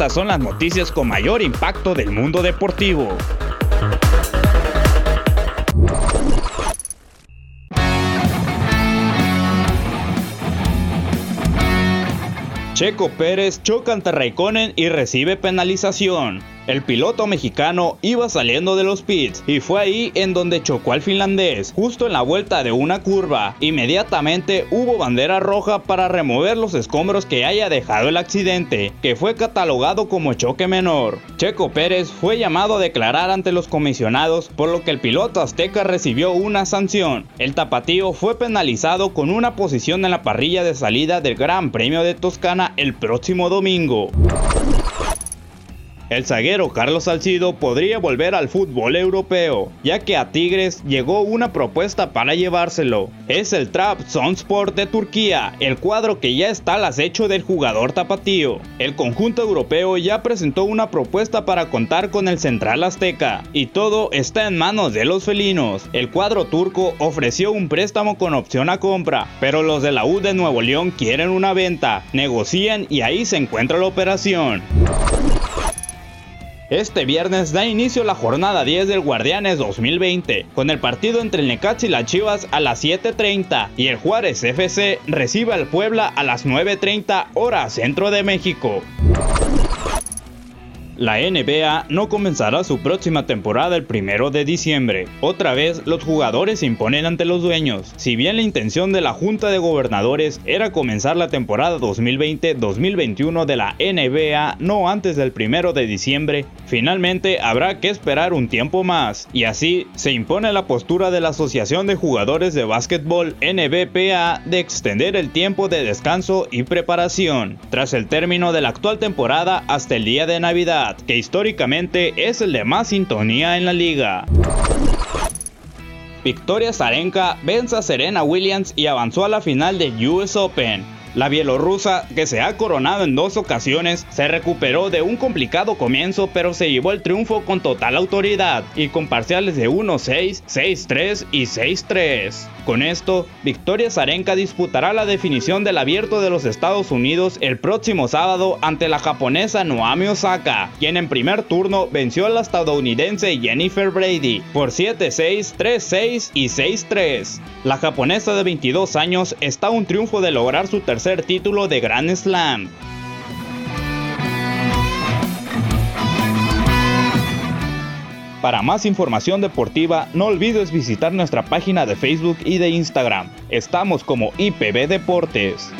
estas son las noticias con mayor impacto del mundo deportivo. Checo Pérez choca ante Raikkonen y recibe penalización. El piloto mexicano iba saliendo de los pits y fue ahí en donde chocó al finlandés, justo en la vuelta de una curva. Inmediatamente hubo bandera roja para remover los escombros que haya dejado el accidente, que fue catalogado como choque menor. Checo Pérez fue llamado a declarar ante los comisionados, por lo que el piloto azteca recibió una sanción. El tapatío fue penalizado con una posición en la parrilla de salida del Gran Premio de Toscana el próximo domingo. El zaguero Carlos Salcido podría volver al fútbol europeo, ya que a Tigres llegó una propuesta para llevárselo. Es el Trabzonspor de Turquía, el cuadro que ya está al acecho del jugador tapatío. El conjunto europeo ya presentó una propuesta para contar con el central azteca, y todo está en manos de los felinos. El cuadro turco ofreció un préstamo con opción a compra, pero los de la U de Nuevo León quieren una venta, negocian y ahí se encuentra la operación. Este viernes da inicio la jornada 10 del Guardianes 2020, con el partido entre el Necaxa y las Chivas a las 7.30 y el Juárez FC recibe al Puebla a las 9.30 hora centro de México. La NBA no comenzará su próxima temporada el primero de diciembre. Otra vez, los jugadores se imponen ante los dueños. Si bien la intención de la Junta de Gobernadores era comenzar la temporada 2020-2021 de la NBA no antes del primero de diciembre, finalmente habrá que esperar un tiempo más. Y así se impone la postura de la Asociación de Jugadores de Básquetbol NBPA de extender el tiempo de descanso y preparación, tras el término de la actual temporada hasta el día de Navidad que históricamente es el de más sintonía en la liga. Victoria Zarenka vence a Serena Williams y avanzó a la final de US Open. La bielorrusa, que se ha coronado en dos ocasiones, se recuperó de un complicado comienzo pero se llevó el triunfo con total autoridad y con parciales de 1-6, 6-3 y 6-3. Con esto, Victoria Zarenka disputará la definición del abierto de los Estados Unidos el próximo sábado ante la japonesa Noami Osaka, quien en primer turno venció a la estadounidense Jennifer Brady por 7-6, 3-6 y 6-3. La japonesa de 22 años está a un triunfo de lograr su tercer título de Grand Slam. Para más información deportiva, no olvides visitar nuestra página de Facebook y de Instagram. Estamos como IPB Deportes.